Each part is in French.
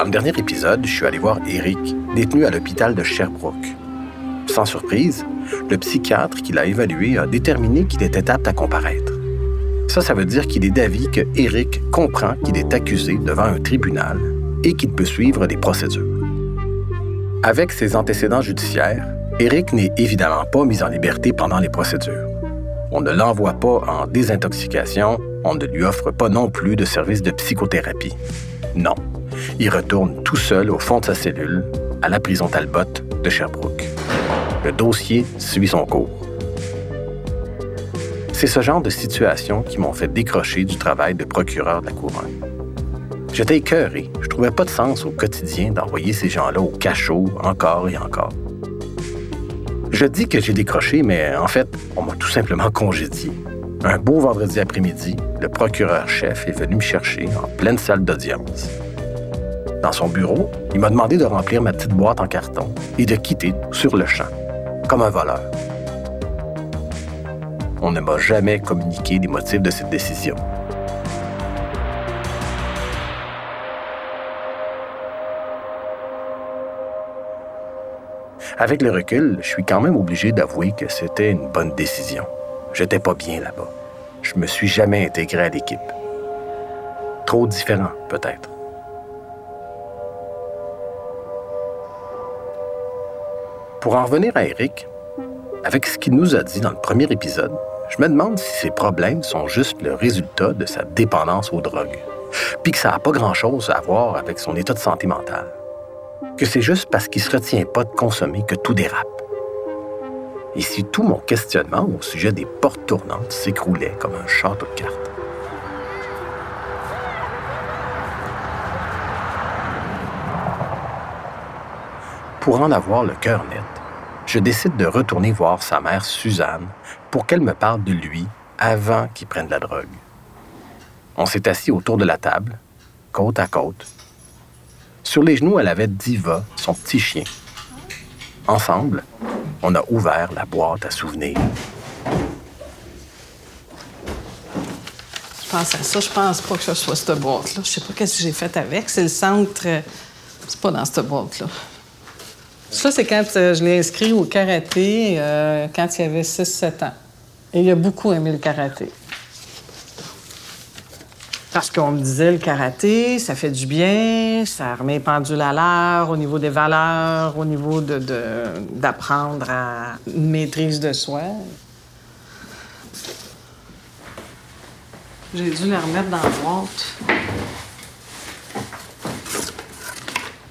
Dans le dernier épisode, je suis allé voir Eric, détenu à l'hôpital de Sherbrooke. Sans surprise, le psychiatre qui l'a évalué a déterminé qu'il était apte à comparaître. Ça, ça veut dire qu'il est d'avis que Eric comprend qu'il est accusé devant un tribunal et qu'il peut suivre des procédures. Avec ses antécédents judiciaires, Eric n'est évidemment pas mis en liberté pendant les procédures. On ne l'envoie pas en désintoxication, on ne lui offre pas non plus de service de psychothérapie. Non, il retourne tout seul au fond de sa cellule, à la prison Talbot de Sherbrooke. Le dossier suit son cours. C'est ce genre de situation qui m'ont fait décrocher du travail de procureur de la couronne. J'étais écœuré. Je trouvais pas de sens au quotidien d'envoyer ces gens-là au cachot encore et encore. Je dis que j'ai décroché, mais en fait, on m'a tout simplement congédié. Un beau vendredi après-midi, le procureur-chef est venu me chercher en pleine salle d'audience. Dans son bureau, il m'a demandé de remplir ma petite boîte en carton et de quitter sur le champ, comme un voleur. On ne m'a jamais communiqué les motifs de cette décision. Avec le recul, je suis quand même obligé d'avouer que c'était une bonne décision. J'étais pas bien là-bas. Je me suis jamais intégré à l'équipe. Trop différent, peut-être. Pour en revenir à Eric, avec ce qu'il nous a dit dans le premier épisode, je me demande si ses problèmes sont juste le résultat de sa dépendance aux drogues, puis que ça n'a pas grand-chose à voir avec son état de santé mentale. Que c'est juste parce qu'il ne se retient pas de consommer que tout dérape. Et si tout mon questionnement au sujet des portes tournantes s'écroulait comme un château de cartes. Pour en avoir le cœur net, je décide de retourner voir sa mère Suzanne pour qu'elle me parle de lui avant qu'il prenne la drogue. On s'est assis autour de la table, côte à côte. Sur les genoux, elle avait Diva, son petit chien. Ensemble, on a ouvert la boîte à souvenirs. Je pense à ça. Je pense pas que ce soit cette boîte-là. Je sais pas qu'est-ce que j'ai fait avec. C'est le centre. euh, C'est pas dans cette boîte-là. Ça, c'est quand euh, je l'ai inscrit au karaté euh, quand il avait 6-7 ans. Et il a beaucoup aimé le karaté. Parce qu'on me disait, le karaté, ça fait du bien, ça remet les pendules à l'heure au niveau des valeurs, au niveau de, d'apprendre à une maîtrise de soi. J'ai dû la remettre dans la boîte.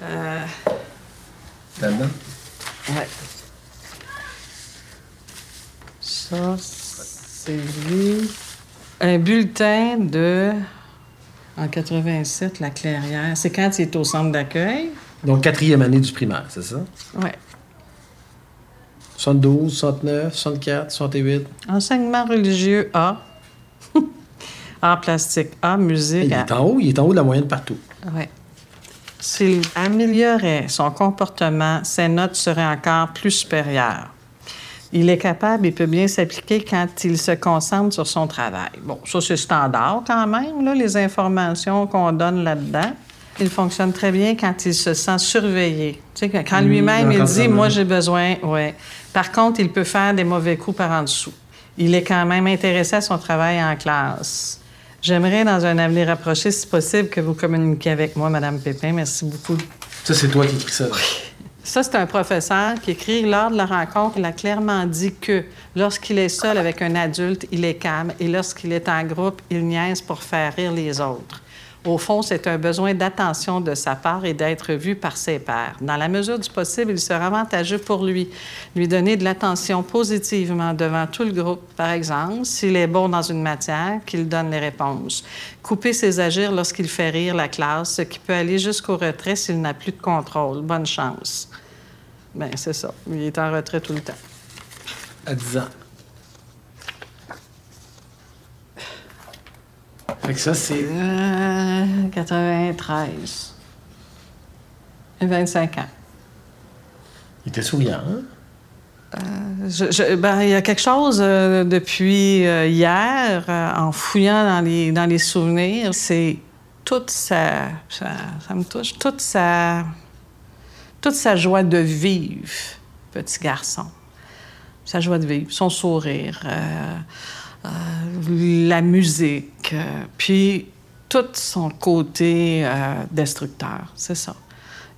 Euh, Là-dedans? ouais. Ça, c'est lui. Un bulletin de. En 87, la Clairière. C'est quand il est au centre d'accueil? Donc, quatrième année du primaire, c'est ça? Ouais. 72, 69, 64, 68. Enseignement religieux A. Art plastique A. Musique Il A. est en haut, il est en haut de la moyenne partout. Oui. S'il améliorait son comportement, ses notes seraient encore plus supérieures. Il est capable et peut bien s'appliquer quand il se concentre sur son travail. Bon, ça, c'est standard quand même, là, les informations qu'on donne là-dedans. Il fonctionne très bien quand il se sent surveillé. Tu sais, quand lui-même, il dit. Moi, j'ai besoin. Ouais. Par contre, il peut faire des mauvais coups par en dessous. Il est quand même intéressé à son travail en classe. J'aimerais, dans un avenir rapproché, si possible, que vous communiquiez avec moi, Madame Pépin. Merci beaucoup. Ça, c'est toi qui écris ça. Ça, c'est un professeur qui écrit lors de la rencontre, il a clairement dit que lorsqu'il est seul avec un adulte, il est calme et lorsqu'il est en groupe, il niaise pour faire rire les autres. Au fond, c'est un besoin d'attention de sa part et d'être vu par ses pairs. Dans la mesure du possible, il sera avantageux pour lui. Lui donner de l'attention positivement devant tout le groupe, par exemple, s'il est bon dans une matière, qu'il donne les réponses. Couper ses agirs lorsqu'il fait rire la classe, ce qui peut aller jusqu'au retrait s'il n'a plus de contrôle. Bonne chance. Bien, c'est ça. Il est en retrait tout le temps. À 10 ans. Fait que ça, c'est. Euh, 93. Et 25 ans. Il était souriant, hein? Je- je- ben, il y a quelque chose euh, depuis euh, hier, euh, en fouillant dans les, dans les souvenirs, c'est toute sa, sa- ça me touche, toute sa, toute sa joie de vivre, petit garçon. Sa joie de vivre, son sourire, euh, euh, la musique, euh, puis tout son côté euh, destructeur, c'est ça.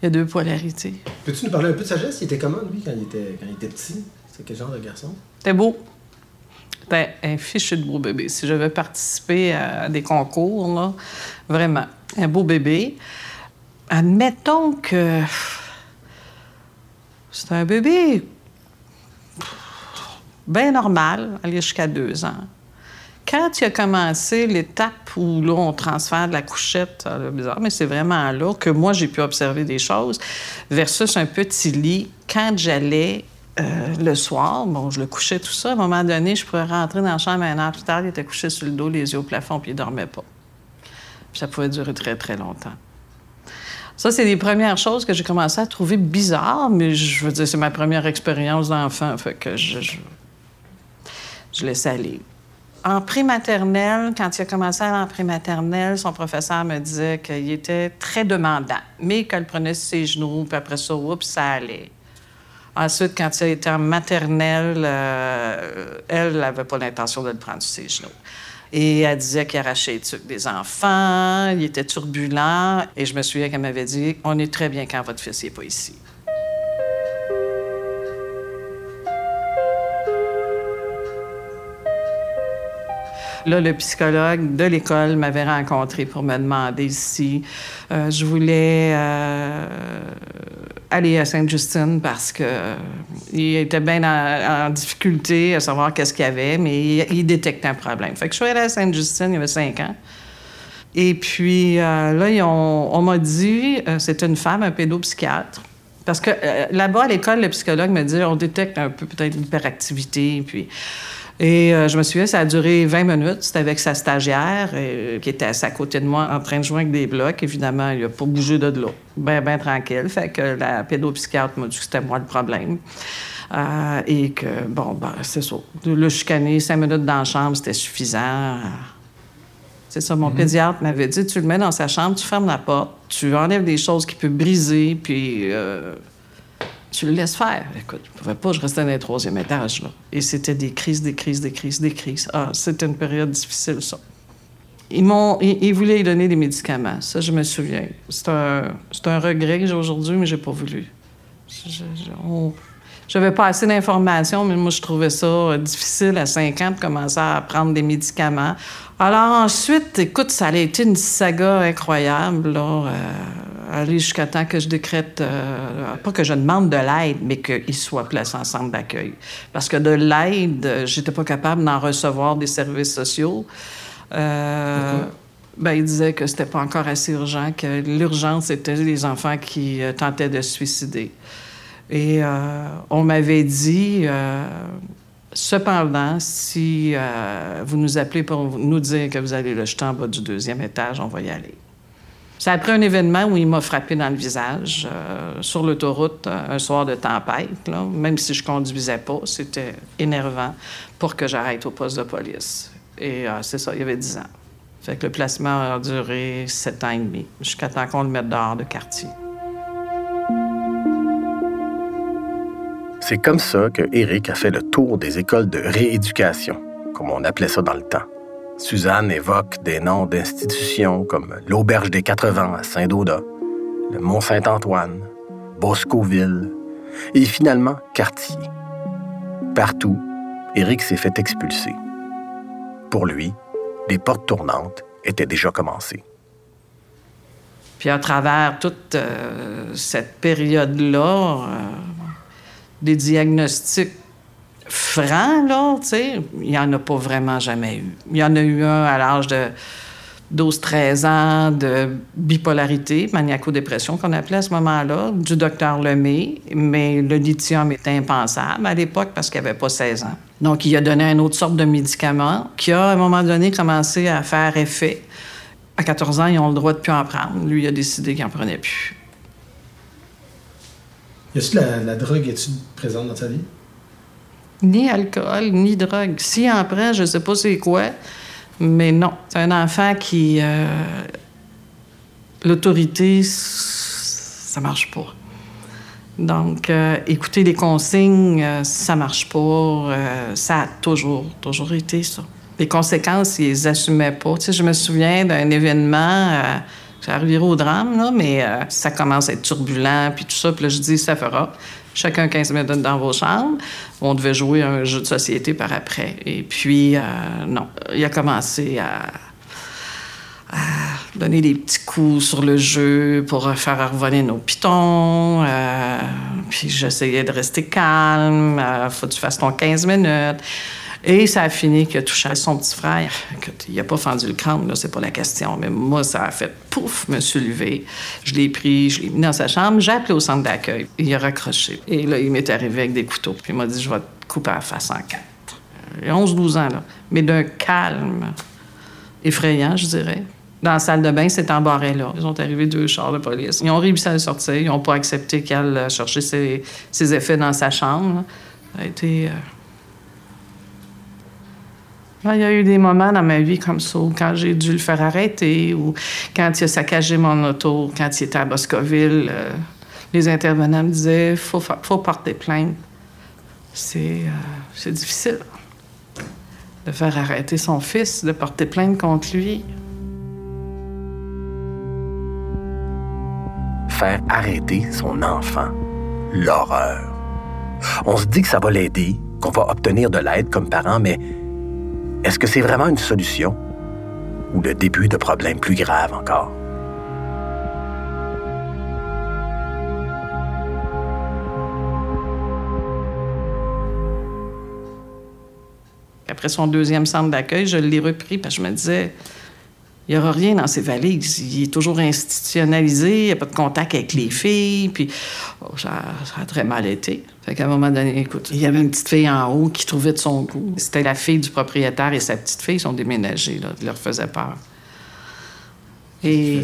Il y a deux polarités. Peux-tu nous parler un peu de sa geste? Il était comment, lui, quand il était, quand il était petit? C'est quel genre de garçon? C'était beau. C'était un fichu de beau bébé. Si j'avais participé à des concours, là, vraiment, un beau bébé. Admettons que c'est un bébé bien normal, aller jusqu'à deux ans. Quand il a commencé l'étape où là, on transfère de la couchette, bizarre, mais c'est vraiment là que moi, j'ai pu observer des choses, versus un petit lit, quand j'allais euh, le soir, bon, je le couchais tout ça, à un moment donné, je pouvais rentrer dans la chambre un heure plus tard, il était couché sur le dos, les yeux au plafond, puis il dormait pas. Puis ça pouvait durer très, très longtemps. Ça, c'est les premières choses que j'ai commencé à trouver bizarres, mais je veux dire, c'est ma première expérience d'enfant, fait que je, je laissais aller. En prématernelle, quand il a commencé à aller en prématernelle, son professeur me disait qu'il était très demandant, mais qu'elle prenait ses genoux, puis après ça, oups, ça allait. Ensuite, quand il été en maternelle, euh, elle n'avait pas l'intention de le prendre sur ses genoux. Et elle disait qu'il arrachait les des enfants, il était turbulent. Et je me souviens qu'elle m'avait dit On est très bien quand votre fils n'est pas ici. Là, le psychologue de l'école m'avait rencontré pour me demander si euh, je voulais euh, aller à Sainte-Justine parce que euh, était bien en, difficulté à savoir qu'est-ce qu'il y avait, mais il, il détectait un problème. Fait que je suis allée à Sainte-Justine, il y avait cinq ans. Et puis là, on m'a dit, c'est une femme, un pédopsychiatre. Parce que là-bas, à l'école, le psychologue me dit, on détecte un peu peut-être l'hyperactivité. Puis... Et euh, je me souviens, ça a duré 20 minutes. C'était avec sa stagiaire euh, qui était à côté de moi en train de jouer avec des blocs. Évidemment, il n'a pas bougé de là. Bien, bien tranquille. Fait que la pédopsychiatre m'a dit que c'était moi le problème. Euh, et que, bon, ben, c'est ça. Le chicaner, cinq minutes dans la chambre, c'était suffisant. C'est ça, mon pédiatre m'avait dit, tu le mets dans sa chambre, tu fermes la porte, tu enlèves des choses qui peuvent briser, puis tu le laisses faire. Écoute, je pouvais pas, je restais dans le troisième étage. Et c'était des crises, des crises, des crises, des crises. Ah, c'était une période difficile, ça. Ils m'ont... Ils, voulaient lui donner des médicaments. Ça, je me souviens. C'est un, c'est un regret que j'ai aujourd'hui, mais j'ai pas voulu. Je- J'avais pas assez d'informations, mais moi, je trouvais ça euh, difficile à 5 ans de commencer à prendre des médicaments. Alors ensuite, écoute, ça a été une saga incroyable, là, euh, aller jusqu'à temps que je décrète, euh, pas que je demande de l'aide, mais qu'il soit placé en centre d'accueil. Parce que de l'aide, j'étais pas capable d'en recevoir des services sociaux. Euh, ben, il disait que c'était pas encore assez urgent, que l'urgence, c'était les enfants qui euh, tentaient de se suicider. Et euh, on m'avait dit, cependant, si euh, vous nous appelez pour nous dire que vous allez le jeter en bas du deuxième étage, on va y aller. C'est après un événement où il m'a frappé dans le visage euh, sur l'autoroute euh, un soir de tempête. Même si je conduisais pas, c'était énervant pour que j'arrête au poste de police. Et euh, c'est ça, il y avait 10 ans. Fait que le placement a duré sept ans et demi, jusqu'à temps qu'on le mette dehors de quartier. C'est comme ça que Eric a fait le tour des écoles de rééducation, comme on appelait ça dans le temps. Suzanne évoque des noms d'institutions comme l'Auberge des 80 à Saint-Dauda, le Mont-Saint-Antoine, Boscoville et finalement Cartier. Partout, Eric s'est fait expulser. Pour lui, les portes tournantes étaient déjà commencées. Puis à travers toute euh, cette période-là, euh, des diagnostics francs, là, tu sais, il n'y en a pas vraiment jamais eu. Il y en a eu un à l'âge de 12-13 ans de bipolarité, maniaco-dépression qu'on appelait à ce moment-là, du docteur Lemay, mais le lithium était impensable à l'époque parce qu'il n'avait pas 16 ans. Donc, il a donné une autre sorte de médicament qui a, à un moment donné, commencé à faire effet. À 14 ans, ils ont le droit de plus en prendre. Lui, il a décidé qu'il n'en prenait plus. Y a-tu la, drogue, est-tu présente dans ta vie? Ni alcool, ni drogue. S'il en prend, je ne sais pas c'est quoi, mais non. C'est un enfant qui. euh, l'autorité, ça marche pas. Donc, euh, écouter les consignes, euh, ça marche pas. Euh, ça a toujours, toujours été ça. Les conséquences, ils les assumaient pas. Tu sais, je me souviens d'un événement, ça arrivé au drame, là, mais ça commence à être turbulent, puis tout ça. Puis là, je dis, ça fera. Chacun 15 minutes dans vos chambres. On devait jouer un jeu de société par après. Et puis, non, il a commencé à donner des petits coups sur le jeu pour faire revenir nos pitons. Euh, puis j'essayais de rester calme. Euh, faut que tu fasses ton 15 minutes. Et ça a fini qu'il a touché son petit frère. Il n'a pas fendu le crâne, là, c'est pas la question. Mais moi, ça a fait pouf, me suis levé. Je l'ai pris, je l'ai mis dans sa chambre. J'ai appelé au centre d'accueil. Il a raccroché. Et là, il m'est arrivé avec des couteaux. Puis il m'a dit Je vais te couper la face en quatre. A 11-12 ans, là. Mais d'un calme effrayant, je dirais. Dans la salle de bain, c'est embarré là. Ils ont arrivé deux chars de police. Ils ont réussi à le sortir. Ils n'ont pas accepté qu'elle chercher ses, ses, effets dans sa chambre. Ça a été. Euh, il y a eu des moments dans ma vie comme ça, quand j'ai dû le faire arrêter, ou quand il a saccagé mon auto, quand il était à Boscoville. Euh, les intervenants me disaient faut, faut porter plainte. C'est euh, difficile de faire arrêter son fils, de porter plainte contre lui. arrêter son enfant. L'horreur. On se dit que ça va l'aider, qu'on va obtenir de l'aide comme parent, mais est-ce que c'est vraiment une solution? Ou le début de problèmes plus graves encore? Après son deuxième centre d'accueil, je l'ai repris parce que je me disais, il n'y aura rien dans ses valises. Il est toujours institutionnalisé, il n'y a pas de contact avec les filles, puis oh, ça, a très mal été. Fait qu'à un moment donné, écoute, il y avait une petite fille en haut qui trouvait de son goût. C'était la fille du propriétaire et sa petite fille sont déménagés, là. Il leur faisait peur. Et...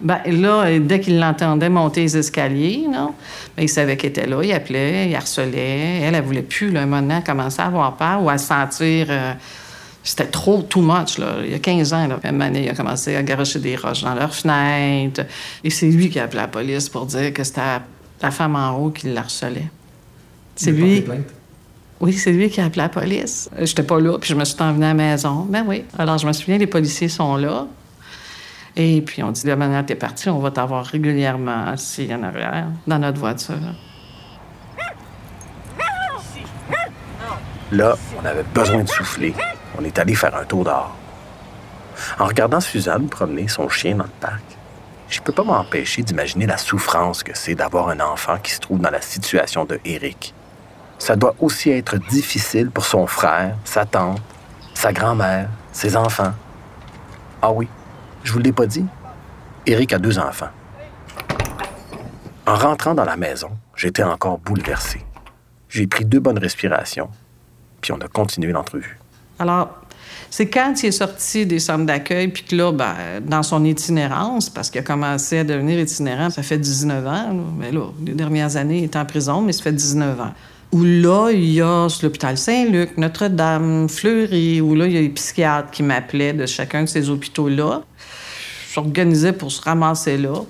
Ben, là, dès qu'il l'entendait monter les escaliers, non? Ben, il savait qu'elle était là, il appelait, il harcelait. Elle, elle voulait plus, là, un moment, commencer à avoir peur ou à se sentir... Euh, c'était trop, too much. Là. Il y a 15 ans, là, même année, il a commencé à garocher des roches dans leurs fenêtres. Et c'est lui qui a appelé la police pour dire que c'était la femme en haut qui l'harcelait. C'est lui. Oui, c'est lui qui a appelé la police. Euh, j'étais pas là, puis je me suis envenue à la maison. Ben oui. Alors, je me souviens, les policiers sont là. Et puis, on dit, de manière t'es parti, on va t'avoir régulièrement assis en arrière, dans notre voiture. Là, on avait besoin de souffler on est allé faire un tour dehors. En regardant Suzanne promener son chien dans le parc, je ne peux pas m'empêcher d'imaginer la souffrance que c'est d'avoir un enfant qui se trouve dans la situation de Eric. Ça doit aussi être difficile pour son frère, sa tante, sa grand-mère, ses enfants. Ah oui, je vous l'ai pas dit. Eric a deux enfants. En rentrant dans la maison, j'étais encore bouleversé. J'ai pris deux bonnes respirations, puis on a continué l'entrevue. Alors, c'est quand il est sorti des centres d'accueil, puis que là, ben, dans son itinérance, parce qu'il a commencé à devenir itinérant, ça fait 19 ans, mais là, les dernières années, il est en prison, mais ça fait 19 ans. Où là, il y a l'hôpital Saint-Luc, Notre-Dame, Fleury, où là, il y a les psychiatres qui m'appelaient de chacun de ces hôpitaux-là. Je pour se ramasser là.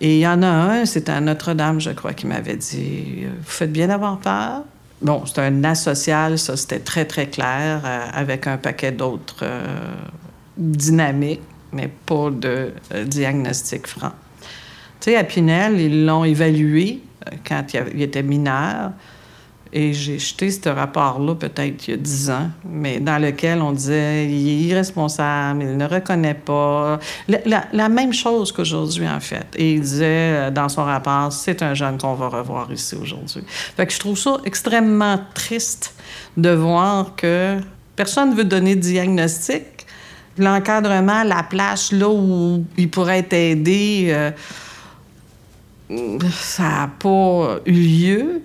Et il y en a un, c'était à Notre-Dame, je crois, qui m'avait dit Vous faites bien d'avoir peur, Bon, c'est un asocial, ça, c'était très, très clair, euh, avec un paquet d'autres euh, dynamiques, mais pas de euh, diagnostic franc. Tu sais, à Pinel, ils l'ont évalué quand il était mineur. Et j'ai jeté ce rapport-là peut-être il y a dix ans, mais dans lequel on disait il est irresponsable, il ne reconnaît pas. La, même chose qu'aujourd'hui, en fait. Et il disait euh, dans son rapport c'est un jeune qu'on va revoir ici aujourd'hui. Fait que je trouve ça extrêmement triste de voir que personne ne veut donner de diagnostic. L'encadrement, la place là où il pourrait être aidé, euh, ça n'a pas eu lieu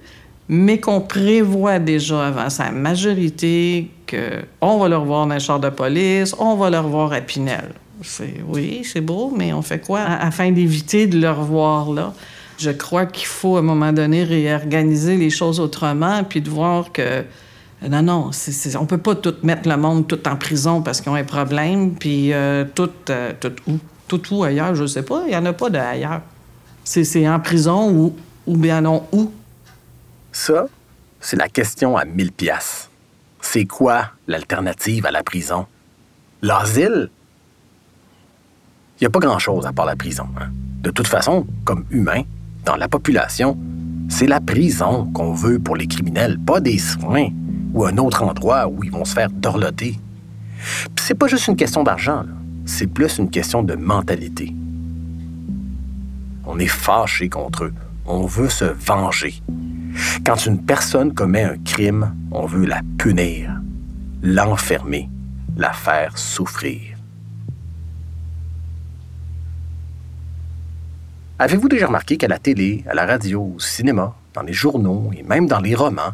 mais qu'on prévoit déjà avant sa majorité qu'on va le revoir dans un char de police, on va le revoir à Pinel. Oui, c'est beau, mais on fait quoi? Afin d'éviter de le revoir là? Je crois qu'il faut à un moment donné réorganiser les choses autrement, puis de voir que non, non, on peut pas tout mettre le monde tout en prison parce qu'ils ont un problème, puis euh, tout, euh, tout où? tout où ailleurs, je sais pas. Il n'y en a pas d'ailleurs. C'est en prison ou, ou bien non où? Ça, c'est la question à 1000 pièces. C'est quoi l'alternative à la prison? L'asile? Il n'y a pas grand-chose à part la prison. Hein. De toute façon, comme humain, dans la population, c'est la prison qu'on veut pour les criminels, pas des soins ou un autre endroit où ils vont se faire dorloter. Puis c'est pas juste une question d'argent, c'est plus une question de mentalité. On est fâché contre eux. On veut se venger. Quand une personne commet un crime, on veut la punir, l'enfermer, la faire souffrir. Avez-vous déjà remarqué qu'à la télé, à la radio, au cinéma, dans les journaux et même dans les romans,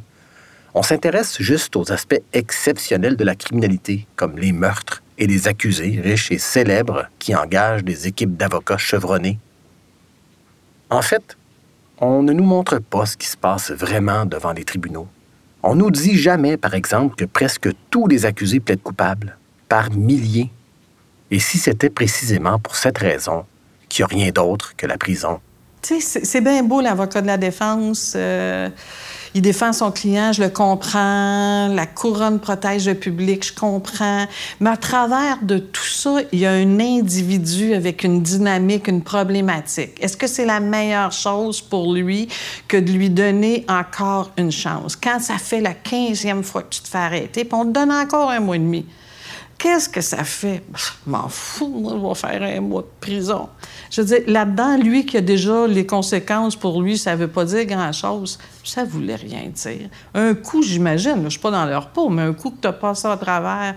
on s'intéresse juste aux aspects exceptionnels de la criminalité, comme les meurtres et les accusés riches et célèbres qui engagent des équipes d'avocats chevronnés? En fait, on ne nous montre pas ce qui se passe vraiment devant les tribunaux. On nous dit jamais, par exemple, que presque tous les accusés plaident coupables, par milliers. Et si c'était précisément pour cette raison qu'il n'y a rien d'autre que la prison? Tu sais, c'est bien beau l'avocat de la défense. Euh, il défend son client, je le comprends. La couronne protège le public, je comprends. Mais à travers de tout ça, il y a un individu avec une dynamique, une problématique. Est-ce que c'est la meilleure chose pour lui que de lui donner encore une chance? Quand ça fait la quinzième fois que tu te fais arrêter, puis on te donne encore un mois et demi. Qu'est-ce que ça fait? Je m'en fous, moi, je vais faire un mois de prison. Je veux dire, là-dedans, lui qui a déjà les conséquences pour lui, ça ne veut pas dire grand-chose. Ça voulait rien dire. Un coup, j'imagine, je ne suis pas dans leur peau, mais un coup que tu as passé à travers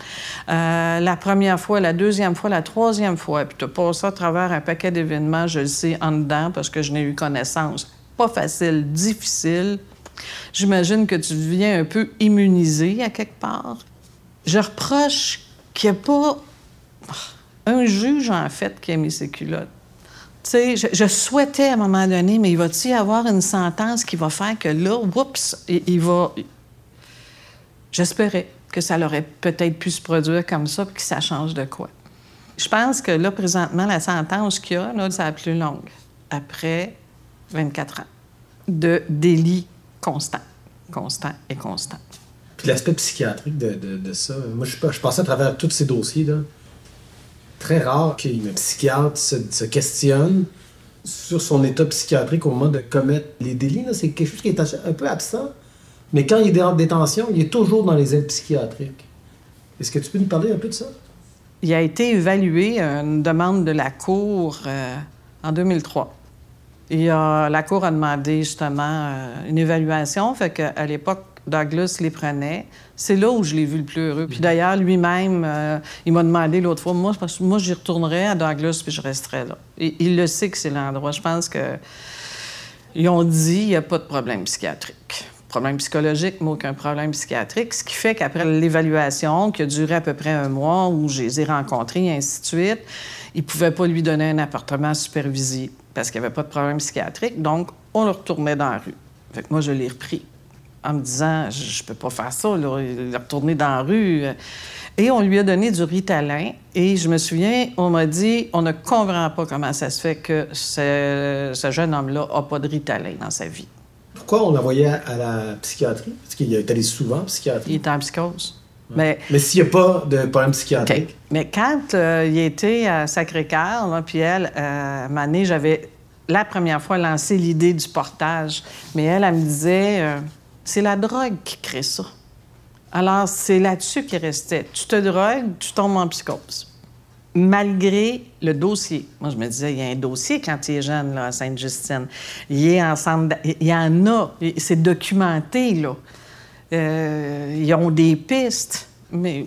euh, la première fois, la deuxième fois, la troisième fois, puis tu as passé à travers un paquet d'événements, je le sais, en dedans, parce que je n'ai eu connaissance. Pas facile, difficile. J'imagine que tu deviens un peu immunisé à quelque part. Je reproche qu'il n'y a pas un juge, en fait, qui a mis ses culottes. Sais, je, souhaitais à un moment donné, mais il va-t-il y avoir une sentence qui va faire que là, oups, il, va. J'espérais que ça aurait peut-être pu se produire comme ça, puis que ça change de quoi. Je pense que là, présentement, la sentence qu'il y a, là, c'est la plus longue, après 24 ans, de délit constant, constant et constant. Puis l'aspect psychiatrique de, ça, moi, je, je passais à travers tous ces dossiers, là. Très rare qu'un psychiatre se, questionne sur son état psychiatrique au moment de commettre les délits. C'est quelque chose qui est un peu absent. Mais quand il est en détention, il est toujours dans les aides psychiatriques. Est-ce que tu peux nous parler un peu de ça? Il a été évalué une demande de la Cour euh, en 2003. Et la Cour a demandé justement euh, une évaluation. Fait qu'à l'époque, Douglas les prenait. C'est là où je l'ai vu le plus heureux. Puis d'ailleurs, lui-même, euh, il m'a demandé l'autre fois, moi, moi j'y retournerais à Douglas puis je resterais là. Il le sait que c'est l'endroit. Je pense que ils ont dit il n'y a pas de problème psychiatrique. Problème psychologique, mais aucun problème psychiatrique. Ce qui fait qu'après l'évaluation, qui a duré à peu près un mois, où je les ai rencontrés, et ainsi de suite, ils ne pouvaient pas lui donner un appartement supervisé parce qu'il n'y avait pas de problème psychiatrique. Donc, on le retournait dans la rue. Moi, je l'ai repris en me disant je, ne peux pas faire ça, là, retourné dans la rue. Et on lui a donné du ritalin. Et je me souviens, on m'a dit on ne comprend pas comment ça se fait que ce, jeune homme-là n'a pas de ritalin dans sa vie. Pourquoi on l'envoyait à la psychiatrie? Parce qu'il est allé souvent en psychiatrie. Il était en psychose. Mais, Mais s'il n'y a pas de problème psychiatrique? Mais quand euh, il était à Sacré-Cœur, puis elle, euh, à j'avais la première fois lancé l'idée du portage. Mais elle, elle me disait. Euh, c'est la drogue qui crée ça. Alors, c'est là-dessus qu'il restait. Tu te drogues, tu tombes en psychose. Malgré le dossier. Moi, je me disais, il y a un dossier quand tu es jeune, là, à Sainte-Justine. Il y, ensemble, il y en a. C'est documenté, là. Euh, ils ont des pistes. Mais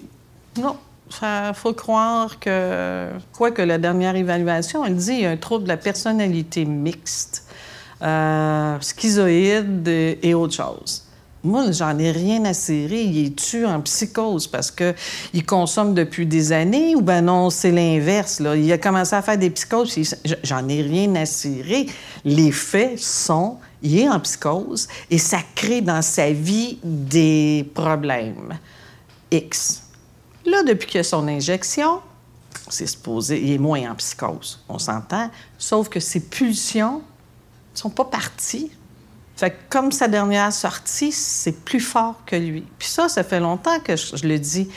non, il faut croire que, quoi que la dernière évaluation, elle dit qu'il y a un trouble de la personnalité mixte, euh, schizoïde et, autre chose. Moi, j'en ai rien à cirer. Il est tu en psychose parce qu'il consomme depuis des années ou ben non, c'est l'inverse. Il a commencé à faire des psychoses. J'en ai rien à cirer. Les faits sont, il est en psychose et ça crée dans sa vie des problèmes. X. Là, depuis a son injection, c'est supposé, il est moins en psychose, on s'entend, sauf que ses pulsions ne sont pas parties. Fait comme sa dernière sortie, c'est plus fort que lui. Puis ça, ça fait longtemps que je, je le dis.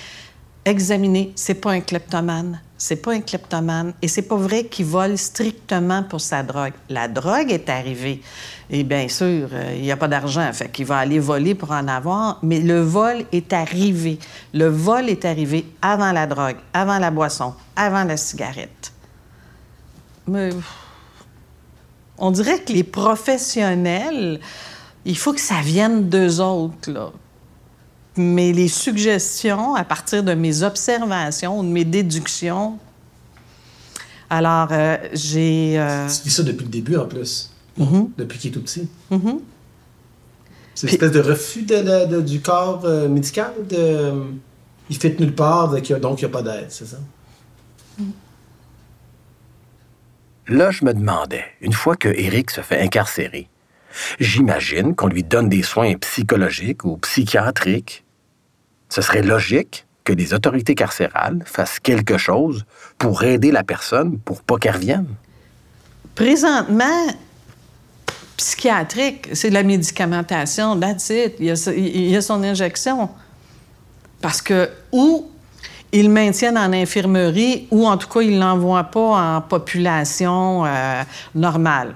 Examiner, c'est pas un kleptomane. C'est pas un kleptomane. Et c'est pas vrai qu'il vole strictement pour sa drogue. La drogue est arrivée. Et bien sûr, euh, il n'y a pas d'argent, fait qu'il va aller voler pour en avoir. Mais le vol est arrivé. Le vol est arrivé avant la drogue, avant la boisson, avant la cigarette. Mais on dirait que les professionnels, il faut que ça vienne d'eux autres, là. Mais les suggestions, à partir de mes observations, de mes déductions, alors euh, j'ai... euh, Tu vis ça depuis le début, en plus? mhm, Depuis qu'il est tout petit? mhm. C'est une espèce de refus de, de- de- du corps euh, médical. De, il fait nulle part, donc il n'y a, pas d'aide, c'est ça? Là, je me demandais, une fois que Eric se fait incarcérer, j'imagine qu'on lui donne des soins psychologiques ou psychiatriques. Ce serait logique que les autorités carcérales fassent quelque chose pour aider la personne pour pas qu'elle revienne. Présentement, psychiatrique, c'est de la médicamentation, that's it. Il y a, il y a son injection. Parce que, ou ils le maintiennent en infirmerie, ou en tout cas, ils ne l'envoient pas en population euh, normale.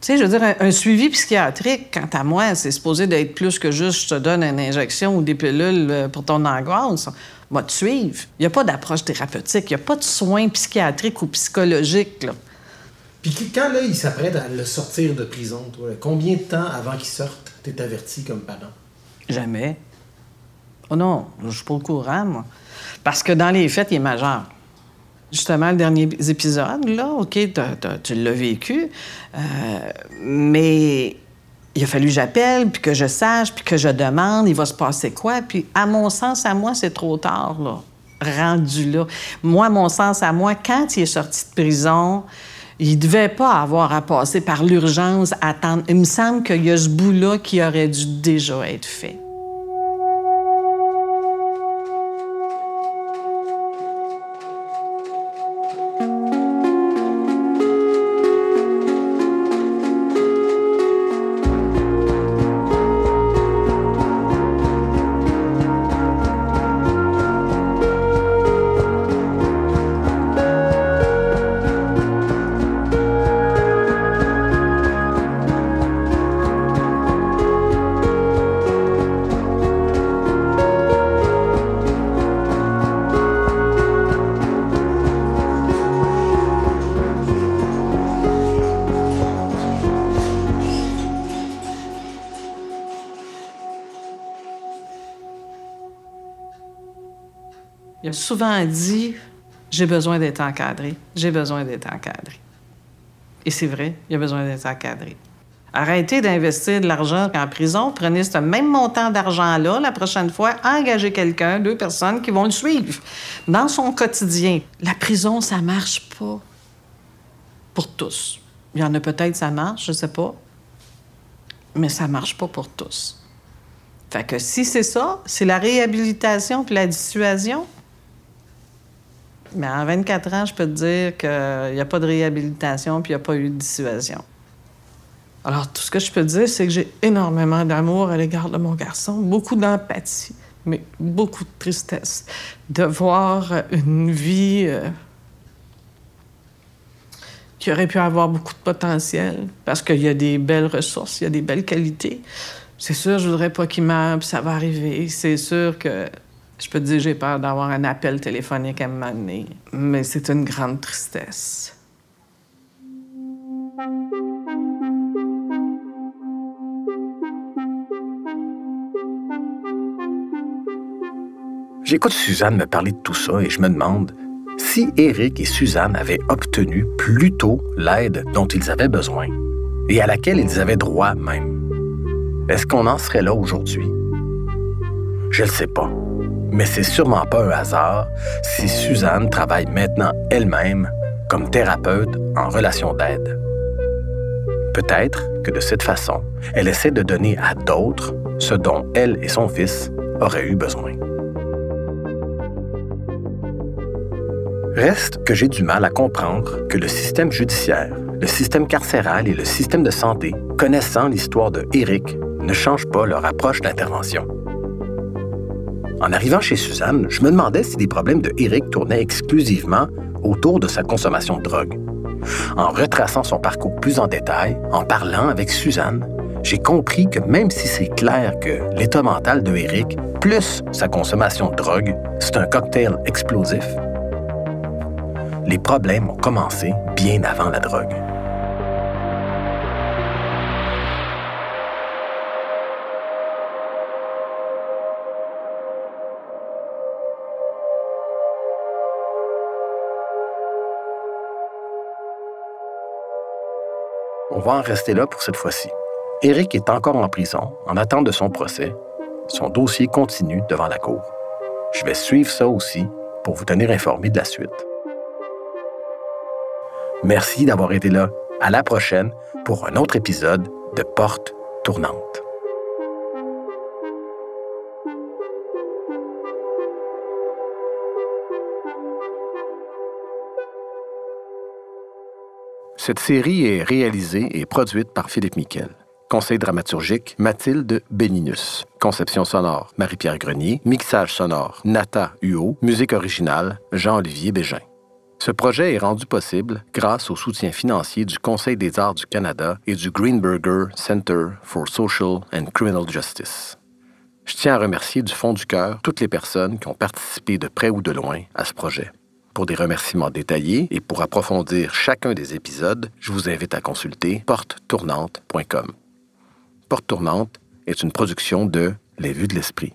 Tu sais, je veux dire, un, un suivi psychiatrique, quant à moi, c'est supposé d'être plus que juste je te donne une injection ou des pilules euh, pour ton angoisse. Va te suivre. Il n'y a pas d'approche thérapeutique, il n'y a pas de soins psychiatriques ou psychologiques. Là. Puis quand là, il s'apprête à le sortir de prison, toi, combien de temps avant qu'il sorte, t'es averti comme parent? Jamais. Oh non, je suis pas au courant, moi. Parce que dans les faits, il est majeur. Justement, le dernier épisode, là, OK, tu l'as vécu, euh, mais il a fallu que j'appelle, puis que je sache, puis que je demande, il va se passer quoi. Puis, à mon sens, à moi, c'est trop tard, là, rendu là. Moi, à mon sens, à moi, quand il est sorti de prison, il devait pas avoir à passer par l'urgence, attendre. Il me semble qu'il y a ce bout-là qui aurait dû déjà être fait. Souvent dit J'ai besoin d'être encadré, j'ai besoin d'être encadré. Et c'est vrai, il a besoin d'être encadré. Arrêtez d'investir de l'argent en prison, prenez ce même montant d'argent-là la prochaine fois, engagez quelqu'un, deux personnes qui vont le suivre dans son quotidien. La prison, ça marche pas pour tous. Il y en a peut-être, ça marche, je sais pas, mais ça marche pas pour tous. Fait que si c'est ça, c'est la réhabilitation puis la dissuasion. Mais en 24 ans, je peux te dire qu'il n'y a pas de réhabilitation puis il n'y a pas eu de dissuasion. Alors, tout ce que je peux te dire, c'est que j'ai énormément d'amour à l'égard de mon garçon, beaucoup d'empathie, mais beaucoup de tristesse de voir une vie euh, qui aurait pu avoir beaucoup de potentiel parce qu'il y a des belles ressources, il y a des belles qualités. C'est sûr, je voudrais pas qu'il meure, puis ça va arriver. C'est sûr que je peux te dire, j'ai peur d'avoir un appel téléphonique à me. Mais c'est une grande tristesse. J'écoute Suzanne me parler de tout ça et je me demande si Eric et Suzanne avaient obtenu plus tôt l'aide dont ils avaient besoin et à laquelle ils avaient droit même. Est-ce qu'on en serait là aujourd'hui? Je ne sais pas, mais c'est sûrement pas un hasard si Suzanne travaille maintenant elle-même comme thérapeute en relation d'aide. Peut-être que de cette façon, elle essaie de donner à d'autres ce dont elle et son fils auraient eu besoin. Reste que j'ai du mal à comprendre que le système judiciaire, le système carcéral et le système de santé, connaissant l'histoire de Eric, ne changent pas leur approche d'intervention. En arrivant chez Suzanne, je me demandais si les problèmes de Eric tournaient exclusivement autour de sa consommation de drogue. En retraçant son parcours plus en détail, en parlant avec Suzanne, j'ai compris que même si c'est clair que l'état mental de Eric, plus sa consommation de drogue, c'est un cocktail explosif, les problèmes ont commencé bien avant la drogue. Va en rester là pour cette fois-ci. Eric est encore en prison, en attente de son procès. Son dossier continue devant la Cour. Je vais suivre ça aussi pour vous tenir informé de la suite. Merci d'avoir été là. À la prochaine pour un autre épisode de Porte tournante. Cette série est réalisée et produite par Philippe Miquel. Conseil dramaturgique, Mathilde Béninus. Conception sonore, Marie-Pierre Grenier. Mixage sonore, Nata Huot. Musique originale, Jean-Olivier Bégin. Ce projet est rendu possible grâce au soutien financier du Conseil des arts du Canada et du Greenberger Center for Social and Criminal Justice. Je tiens à remercier du fond du cœur toutes les personnes qui ont participé de près ou de loin à ce projet. Pour des remerciements détaillés et pour approfondir chacun des épisodes, je vous invite à consulter porte-tournante.com. Porte Tournante est une production de Les Vues de l'Esprit.